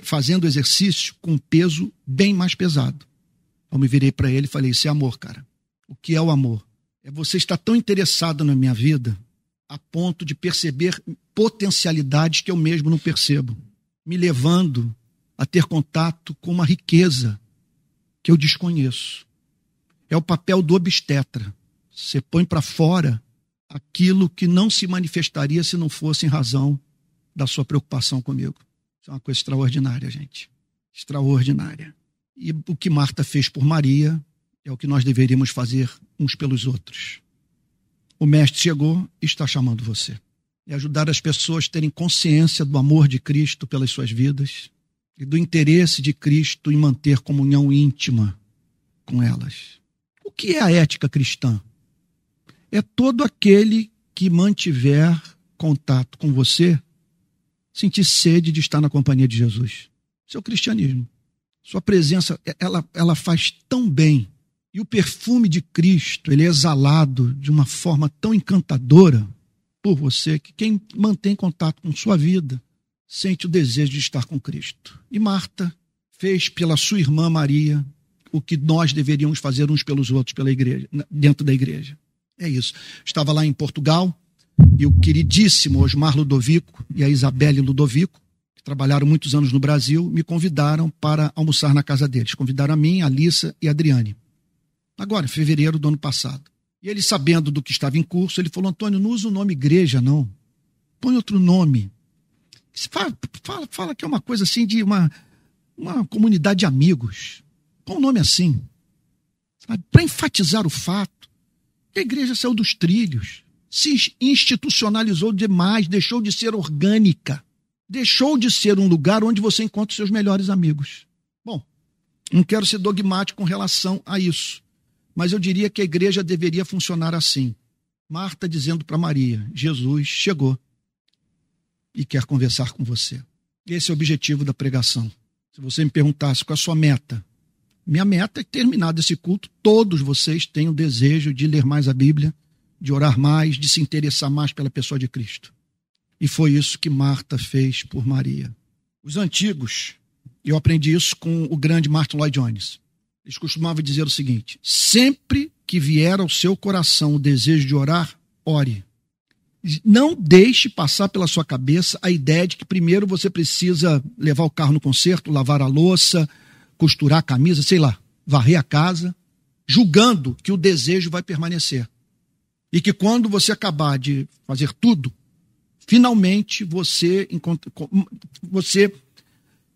fazendo exercício com peso bem mais pesado. Eu me virei para ele e falei: Isso é amor, cara. O que é o amor? É você estar tão interessado na minha vida a ponto de perceber potencialidades que eu mesmo não percebo, me levando a ter contato com uma riqueza que eu desconheço. É o papel do obstetra. Você põe para fora aquilo que não se manifestaria se não fosse em razão da sua preocupação comigo. Isso é uma coisa extraordinária, gente. Extraordinária. E o que Marta fez por Maria é o que nós deveríamos fazer uns pelos outros. O Mestre chegou e está chamando você. E ajudar as pessoas a terem consciência do amor de Cristo pelas suas vidas e do interesse de Cristo em manter comunhão íntima com elas. O que é a ética cristã? É todo aquele que mantiver contato com você sentir sede de estar na companhia de Jesus. Isso é cristianismo. Sua presença, ela, ela faz tão bem. E o perfume de Cristo, ele é exalado de uma forma tão encantadora por você que quem mantém contato com sua vida sente o desejo de estar com Cristo. E Marta fez pela sua irmã Maria o que nós deveríamos fazer uns pelos outros pela igreja, dentro da igreja. É isso. Estava lá em Portugal, e o queridíssimo Osmar Ludovico e a Isabelle Ludovico, que trabalharam muitos anos no Brasil, me convidaram para almoçar na casa deles. Convidaram a mim, a Alissa e a Adriane. Agora, em fevereiro do ano passado. E ele, sabendo do que estava em curso, ele falou: Antônio, não usa o nome igreja, não. Põe outro nome. Fala, fala, fala que é uma coisa assim de uma, uma comunidade de amigos. Põe um nome assim. Para enfatizar o fato a igreja saiu dos trilhos se institucionalizou demais, deixou de ser orgânica, deixou de ser um lugar onde você encontra os seus melhores amigos. Bom, não quero ser dogmático com relação a isso, mas eu diria que a igreja deveria funcionar assim. Marta dizendo para Maria: Jesus chegou e quer conversar com você. Esse é o objetivo da pregação. Se você me perguntasse qual é a sua meta, minha meta é que, terminado esse culto, todos vocês tenham desejo de ler mais a Bíblia de orar mais, de se interessar mais pela pessoa de Cristo. E foi isso que Marta fez por Maria. Os antigos, eu aprendi isso com o grande Martin Lloyd Jones. Eles costumavam dizer o seguinte: sempre que vier ao seu coração o desejo de orar, ore. Não deixe passar pela sua cabeça a ideia de que primeiro você precisa levar o carro no conserto, lavar a louça, costurar a camisa, sei lá, varrer a casa, julgando que o desejo vai permanecer. E que quando você acabar de fazer tudo, finalmente você, encontra, você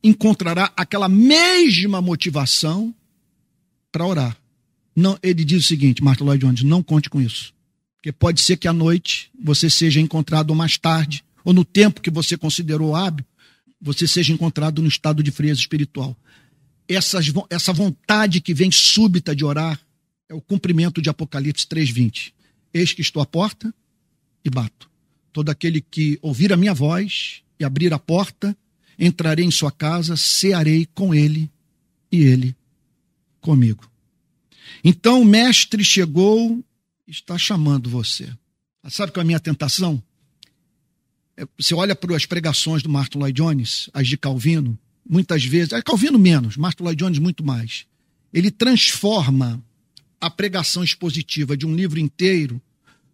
encontrará aquela mesma motivação para orar. Não, ele diz o seguinte, Martin Lloyd Jones, não conte com isso. Porque pode ser que à noite você seja encontrado mais tarde, ou no tempo que você considerou hábil, você seja encontrado no estado de frieza espiritual. Essas, essa vontade que vem súbita de orar é o cumprimento de Apocalipse 3,20. Eis que estou à porta e bato. Todo aquele que ouvir a minha voz e abrir a porta, entrarei em sua casa, cearei com ele e ele comigo. Então o mestre chegou, está chamando você. Sabe qual é a minha tentação? É, você olha para as pregações do Martin Lloyd Jones, as de Calvino, muitas vezes, é Calvino menos, Martin Lloyd Jones muito mais. Ele transforma a pregação expositiva de um livro inteiro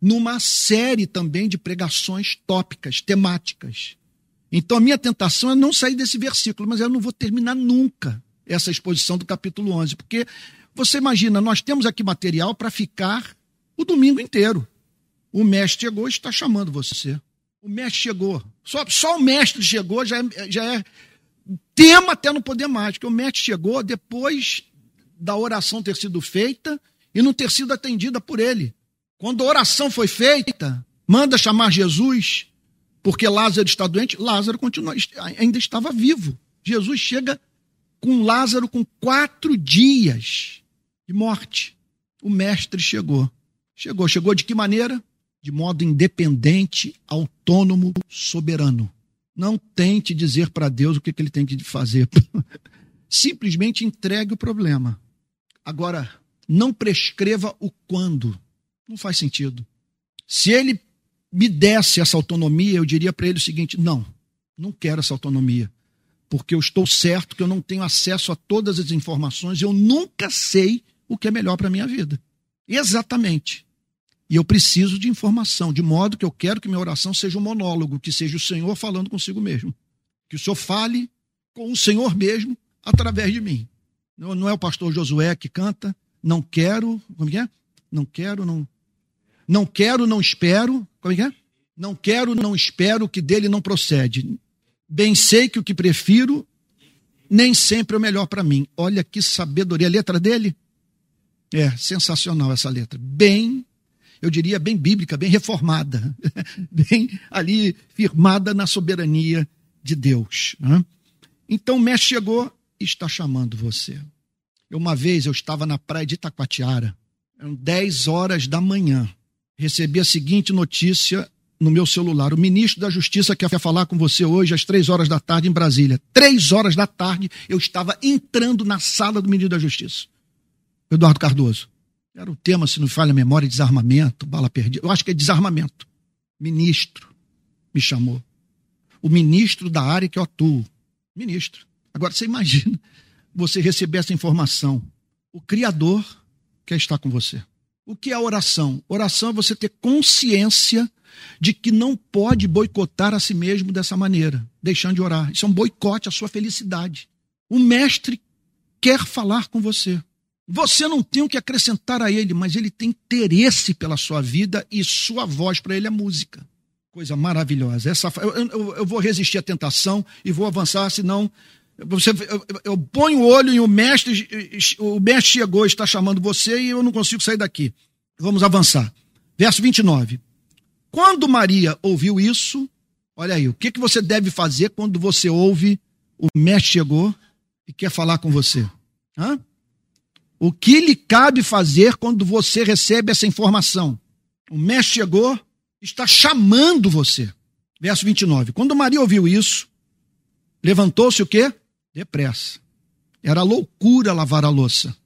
numa série também de pregações tópicas, temáticas. Então a minha tentação é não sair desse versículo, mas eu não vou terminar nunca essa exposição do capítulo 11, porque você imagina, nós temos aqui material para ficar o domingo inteiro. O mestre chegou e está chamando você. O mestre chegou. Só, só o mestre chegou já é, já é tema até não poder mais, porque o mestre chegou depois da oração ter sido feita e não ter sido atendida por ele. Quando a oração foi feita, manda chamar Jesus, porque Lázaro está doente, Lázaro continua, ainda estava vivo. Jesus chega com Lázaro com quatro dias de morte. O mestre chegou. Chegou. Chegou de que maneira? De modo independente, autônomo, soberano. Não tente dizer para Deus o que, que ele tem que fazer. Simplesmente entregue o problema. Agora, não prescreva o quando. Não faz sentido. Se ele me desse essa autonomia, eu diria para ele o seguinte: não, não quero essa autonomia, porque eu estou certo que eu não tenho acesso a todas as informações, eu nunca sei o que é melhor para a minha vida. Exatamente. E eu preciso de informação, de modo que eu quero que minha oração seja um monólogo, que seja o Senhor falando consigo mesmo. Que o Senhor fale com o Senhor mesmo através de mim. Não é o pastor Josué que canta, não quero, como é? Não quero, não não quero, não espero. Como é que é? Não quero, não espero que dele não procede. Bem sei que o que prefiro nem sempre é o melhor para mim. Olha que sabedoria. A letra dele é sensacional essa letra. Bem, eu diria bem bíblica, bem reformada. bem ali firmada na soberania de Deus. Né? Então o mestre chegou e está chamando você. Uma vez eu estava na praia de Itacoatiara, eram 10 horas da manhã recebi a seguinte notícia no meu celular. O ministro da Justiça quer falar com você hoje às três horas da tarde em Brasília. Três horas da tarde eu estava entrando na sala do ministro da Justiça. Eduardo Cardoso. Era o tema, se não falha a memória, desarmamento, bala perdida. Eu acho que é desarmamento. Ministro me chamou. O ministro da área que eu atuo. Ministro. Agora você imagina você receber essa informação. O Criador quer estar com você. O que é oração? Oração é você ter consciência de que não pode boicotar a si mesmo dessa maneira, deixando de orar. Isso é um boicote à sua felicidade. O mestre quer falar com você. Você não tem o que acrescentar a ele, mas ele tem interesse pela sua vida e sua voz para ele é música. Coisa maravilhosa. Essa, eu, eu, eu vou resistir à tentação e vou avançar, senão você, eu, eu, ponho o olho e o mestre, o mestre chegou, está chamando você e eu não consigo sair daqui. Vamos avançar. Verso 29. Quando Maria ouviu isso, olha aí, o que, que você deve fazer quando você ouve o mestre chegou e quer falar com você? Hã? O que lhe cabe fazer quando você recebe essa informação? O mestre chegou, está chamando você. Verso 29. Quando Maria ouviu isso, levantou-se o quê? Depressa. Era loucura lavar a louça.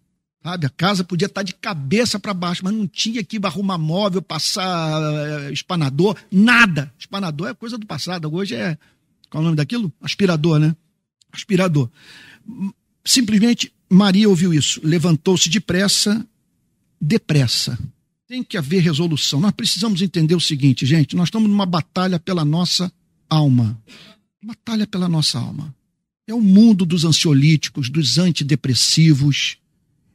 Sabe? A casa podia estar de cabeça para baixo, mas não tinha que arrumar móvel, passar eh, espanador, nada. Espanador é coisa do passado. Hoje é. Qual é o nome daquilo? Aspirador, né? Aspirador. Simplesmente Maria ouviu isso, levantou-se depressa, depressa. Tem que haver resolução. Nós precisamos entender o seguinte, gente: nós estamos numa batalha pela nossa alma. Batalha pela nossa alma. É o mundo dos ansiolíticos, dos antidepressivos,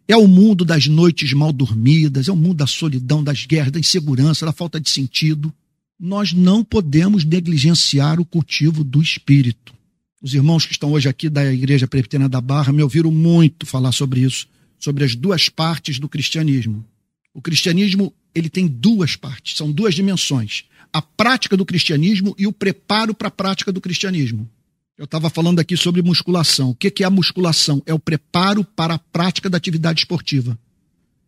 é o mundo das noites mal dormidas, é o mundo da solidão, das guerras, da insegurança, da falta de sentido. Nós não podemos negligenciar o cultivo do espírito. Os irmãos que estão hoje aqui da Igreja Presbiteriana da Barra me ouviram muito falar sobre isso, sobre as duas partes do cristianismo. O cristianismo, ele tem duas partes, são duas dimensões: a prática do cristianismo e o preparo para a prática do cristianismo. Eu estava falando aqui sobre musculação. O que é a musculação? É o preparo para a prática da atividade esportiva.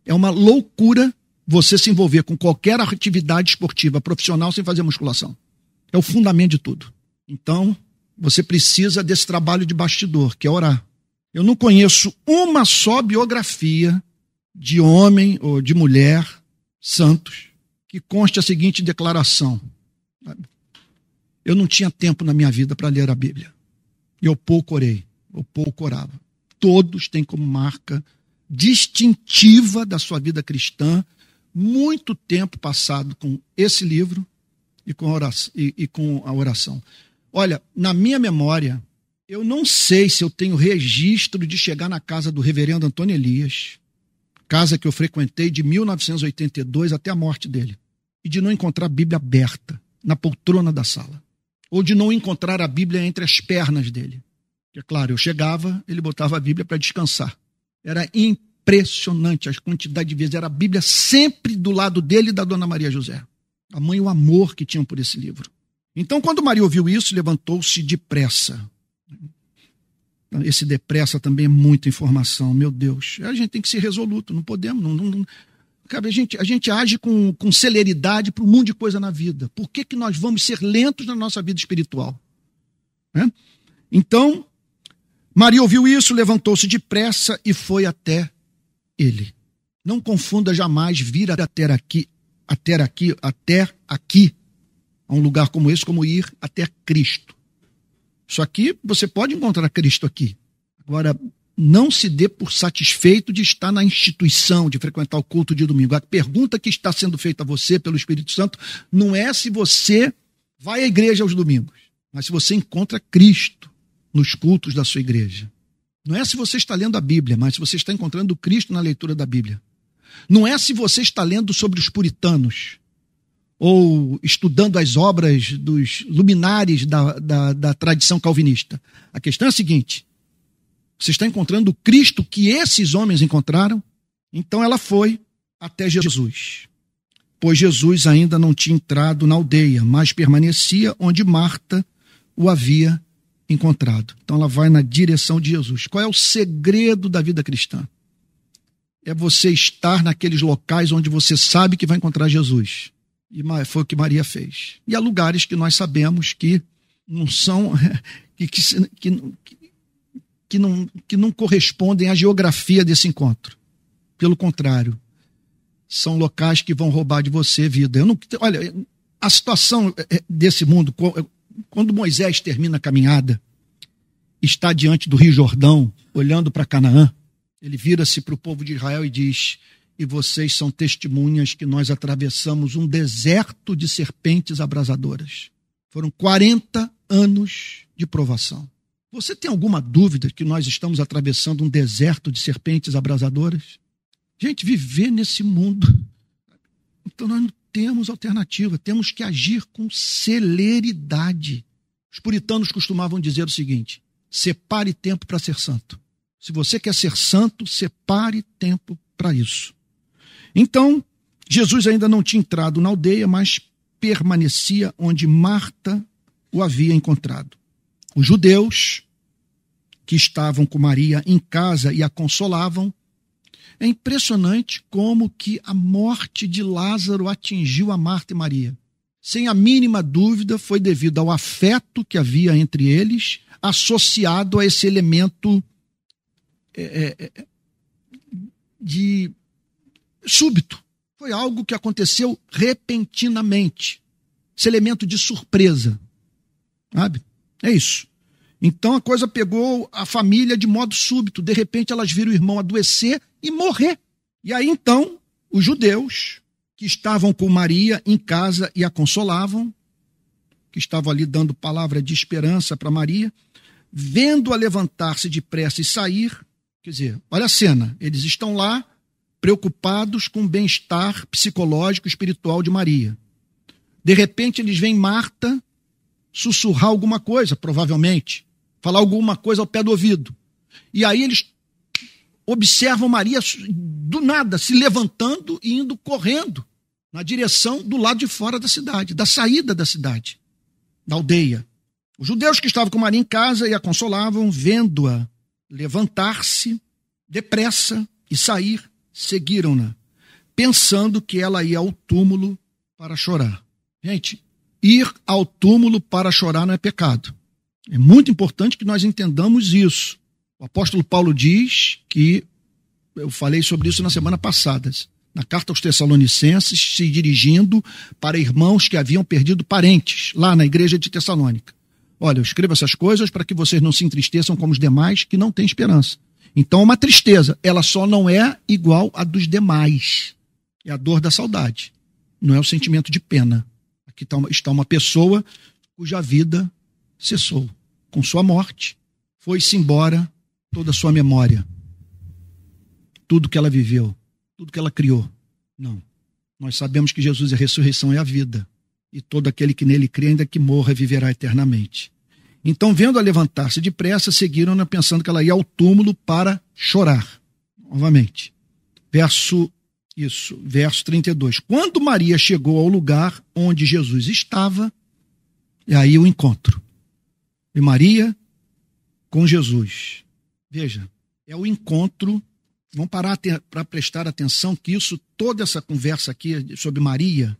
É uma loucura você se envolver com qualquer atividade esportiva profissional sem fazer musculação. É o fundamento de tudo. Então, você precisa desse trabalho de bastidor, que é orar. Eu não conheço uma só biografia de homem ou de mulher santos que conste a seguinte declaração. Eu não tinha tempo na minha vida para ler a Bíblia. Eu pouco orei, eu pouco orava. Todos têm como marca distintiva da sua vida cristã muito tempo passado com esse livro e com, oração, e, e com a oração. Olha, na minha memória, eu não sei se eu tenho registro de chegar na casa do reverendo Antônio Elias, casa que eu frequentei de 1982 até a morte dele, e de não encontrar a Bíblia aberta na poltrona da sala, ou de não encontrar a Bíblia entre as pernas dele. Porque, claro, eu chegava, ele botava a Bíblia para descansar. Era impressionante a quantidade de vezes. Era a Bíblia sempre do lado dele e da dona Maria José. A mãe o amor que tinham por esse livro. Então, quando Maria ouviu isso, levantou-se depressa. Esse depressa também é muita informação, meu Deus. A gente tem que ser resoluto, não podemos. Não, não, a, gente, a gente age com, com celeridade para um monte de coisa na vida. Por que, que nós vamos ser lentos na nossa vida espiritual? Né? Então, Maria ouviu isso, levantou-se depressa e foi até ele. Não confunda jamais vir até aqui, até aqui, até aqui, a um lugar como esse, como ir até Cristo. Só que você pode encontrar Cristo aqui. Agora, não se dê por satisfeito de estar na instituição, de frequentar o culto de domingo. A pergunta que está sendo feita a você pelo Espírito Santo não é se você vai à igreja aos domingos, mas se você encontra Cristo nos cultos da sua igreja. Não é se você está lendo a Bíblia, mas se você está encontrando Cristo na leitura da Bíblia. Não é se você está lendo sobre os puritanos ou estudando as obras dos luminares da, da, da tradição calvinista. A questão é a seguinte: você está encontrando o Cristo que esses homens encontraram? Então ela foi até Jesus. Pois Jesus ainda não tinha entrado na aldeia, mas permanecia onde Marta o havia encontrado. Então ela vai na direção de Jesus. Qual é o segredo da vida cristã? É você estar naqueles locais onde você sabe que vai encontrar Jesus. E foi o que Maria fez. E há lugares que nós sabemos que não são, que, que, que, que, não, que não correspondem à geografia desse encontro. Pelo contrário, são locais que vão roubar de você vida. Eu não, olha, a situação é, é, desse mundo, quando Moisés termina a caminhada, está diante do Rio Jordão, olhando para Canaã, ele vira-se para o povo de Israel e diz: E vocês são testemunhas que nós atravessamos um deserto de serpentes abrasadoras. Foram 40 anos de provação. Você tem alguma dúvida que nós estamos atravessando um deserto de serpentes abrasadoras? Gente, viver nesse mundo. Então nós não temos alternativa, temos que agir com celeridade. Os puritanos costumavam dizer o seguinte: separe tempo para ser santo. Se você quer ser santo, separe tempo para isso. Então, Jesus ainda não tinha entrado na aldeia, mas permanecia onde Marta o havia encontrado. Os judeus que estavam com Maria em casa e a consolavam é impressionante como que a morte de Lázaro atingiu a Marta e Maria. Sem a mínima dúvida, foi devido ao afeto que havia entre eles, associado a esse elemento é, é, é de súbito. Foi algo que aconteceu repentinamente. Esse elemento de surpresa. Sabe? É isso. Então a coisa pegou a família de modo súbito. De repente elas viram o irmão adoecer e morrer. E aí então os judeus que estavam com Maria em casa e a consolavam, que estavam ali dando palavra de esperança para Maria, vendo-a levantar-se depressa e sair, quer dizer, olha a cena, eles estão lá preocupados com o bem-estar psicológico e espiritual de Maria. De repente eles veem Marta sussurrar alguma coisa, provavelmente falar alguma coisa ao pé do ouvido. E aí eles observam Maria do nada se levantando e indo correndo na direção do lado de fora da cidade, da saída da cidade, da aldeia. Os judeus que estavam com Maria em casa e a consolavam, vendo-a levantar-se depressa e sair, seguiram-na, pensando que ela ia ao túmulo para chorar. Gente, ir ao túmulo para chorar não é pecado. É muito importante que nós entendamos isso. O apóstolo Paulo diz que, eu falei sobre isso na semana passada, na carta aos Tessalonicenses, se dirigindo para irmãos que haviam perdido parentes lá na igreja de Tessalônica. Olha, eu escrevo essas coisas para que vocês não se entristeçam como os demais que não têm esperança. Então, é uma tristeza, ela só não é igual à dos demais. É a dor da saudade, não é o sentimento de pena. Aqui tá está uma pessoa cuja vida cessou. Com sua morte, foi-se embora toda a sua memória. Tudo que ela viveu, tudo que ela criou. Não. Nós sabemos que Jesus é a ressurreição e a vida. E todo aquele que nele crê, ainda que morra, viverá eternamente. Então, vendo-a levantar-se depressa, seguiram-na pensando que ela ia ao túmulo para chorar. Novamente. Verso isso, verso 32. Quando Maria chegou ao lugar onde Jesus estava, e aí o encontro de Maria com Jesus. Veja, é o encontro Vamos parar para prestar atenção que isso, toda essa conversa aqui sobre Maria,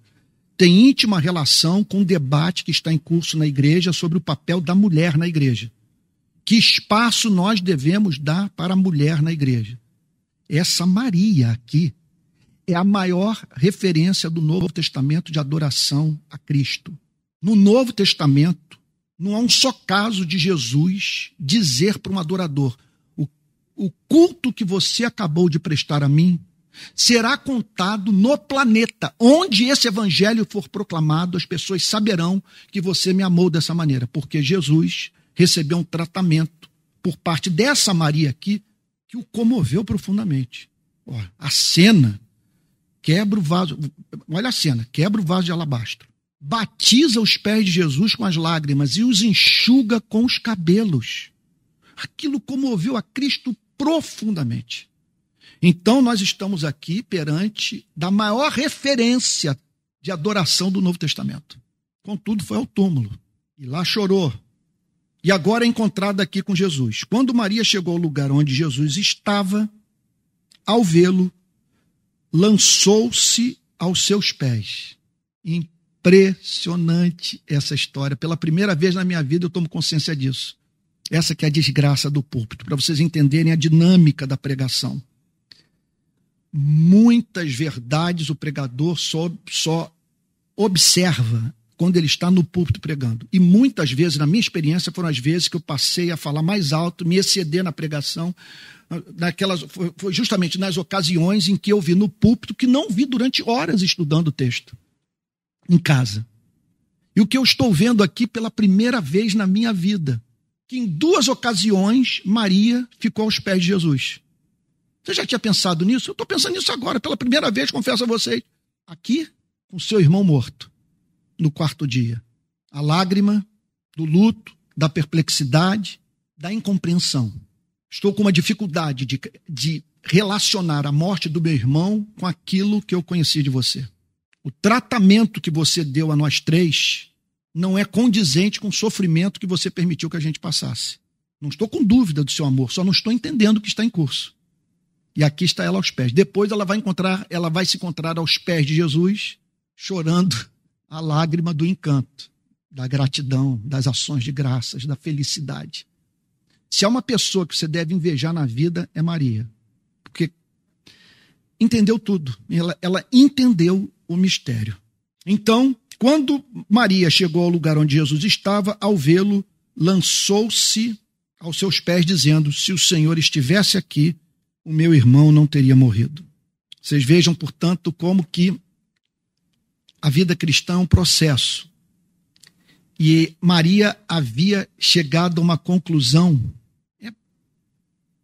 tem íntima relação com o debate que está em curso na igreja sobre o papel da mulher na igreja. Que espaço nós devemos dar para a mulher na igreja? Essa Maria aqui é a maior referência do Novo Testamento de adoração a Cristo. No Novo Testamento, não há um só caso de Jesus dizer para um adorador: o culto que você acabou de prestar a mim será contado no planeta. Onde esse evangelho for proclamado, as pessoas saberão que você me amou dessa maneira, porque Jesus recebeu um tratamento por parte dessa Maria aqui que o comoveu profundamente. Olha, a cena quebra o vaso, olha a cena, quebra o vaso de alabastro, batiza os pés de Jesus com as lágrimas e os enxuga com os cabelos. Aquilo comoveu a Cristo profundamente. Então, nós estamos aqui perante da maior referência de adoração do Novo Testamento. Contudo, foi ao túmulo e lá chorou. E agora é encontrada aqui com Jesus. Quando Maria chegou ao lugar onde Jesus estava, ao vê-lo, lançou-se aos seus pés. Impressionante essa história. Pela primeira vez na minha vida eu tomo consciência disso. Essa que é a desgraça do púlpito, para vocês entenderem a dinâmica da pregação. Muitas verdades o pregador só, só observa quando ele está no púlpito pregando. E muitas vezes, na minha experiência, foram as vezes que eu passei a falar mais alto, me exceder na pregação, naquelas, foi, foi justamente nas ocasiões em que eu vi no púlpito que não vi durante horas estudando o texto, em casa. E o que eu estou vendo aqui pela primeira vez na minha vida que em duas ocasiões Maria ficou aos pés de Jesus. Você já tinha pensado nisso? Eu estou pensando nisso agora, pela primeira vez, confesso a vocês. Aqui, com seu irmão morto, no quarto dia. A lágrima do luto, da perplexidade, da incompreensão. Estou com uma dificuldade de, de relacionar a morte do meu irmão com aquilo que eu conheci de você. O tratamento que você deu a nós três não é condizente com o sofrimento que você permitiu que a gente passasse. Não estou com dúvida do seu amor, só não estou entendendo o que está em curso. E aqui está ela aos pés. Depois ela vai encontrar, ela vai se encontrar aos pés de Jesus, chorando a lágrima do encanto, da gratidão, das ações de graças, da felicidade. Se há uma pessoa que você deve invejar na vida, é Maria. Porque entendeu tudo. Ela, ela entendeu o mistério. Então, quando Maria chegou ao lugar onde Jesus estava, ao vê-lo, lançou-se aos seus pés, dizendo: Se o Senhor estivesse aqui, o meu irmão não teria morrido. Vocês vejam, portanto, como que a vida cristã é um processo. E Maria havia chegado a uma conclusão é,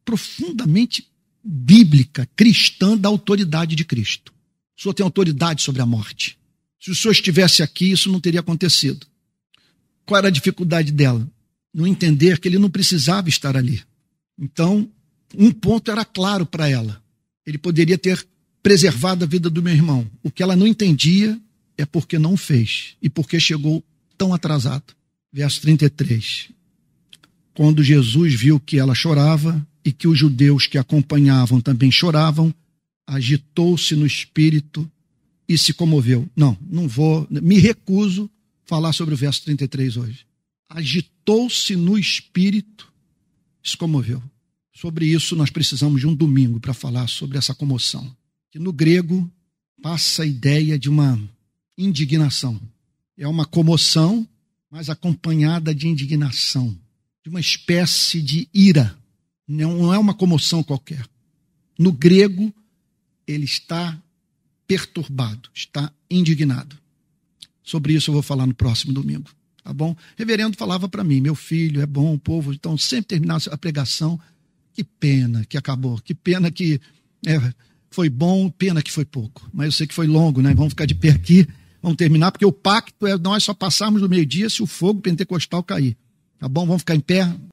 profundamente bíblica, cristã, da autoridade de Cristo. O Senhor tem autoridade sobre a morte. Se o senhor estivesse aqui, isso não teria acontecido. Qual era a dificuldade dela? Não entender que ele não precisava estar ali. Então, um ponto era claro para ela. Ele poderia ter preservado a vida do meu irmão. O que ela não entendia é porque não fez e porque chegou tão atrasado. Verso 33. Quando Jesus viu que ela chorava e que os judeus que acompanhavam também choravam, agitou-se no espírito e se comoveu. Não, não vou, me recuso falar sobre o verso 33 hoje. Agitou-se no espírito, se comoveu. Sobre isso nós precisamos de um domingo para falar sobre essa comoção. Que no grego passa a ideia de uma indignação. É uma comoção, mas acompanhada de indignação, de uma espécie de ira. Não é uma comoção qualquer. No grego, ele está perturbado, está indignado. Sobre isso eu vou falar no próximo domingo, tá bom? Reverendo falava para mim, meu filho, é bom o povo, então sempre terminar a pregação, que pena que acabou, que pena que é, foi bom, pena que foi pouco. Mas eu sei que foi longo, né? Vamos ficar de pé aqui, vamos terminar, porque o pacto é nós só passarmos do meio-dia se o fogo pentecostal cair. Tá bom? Vamos ficar em pé.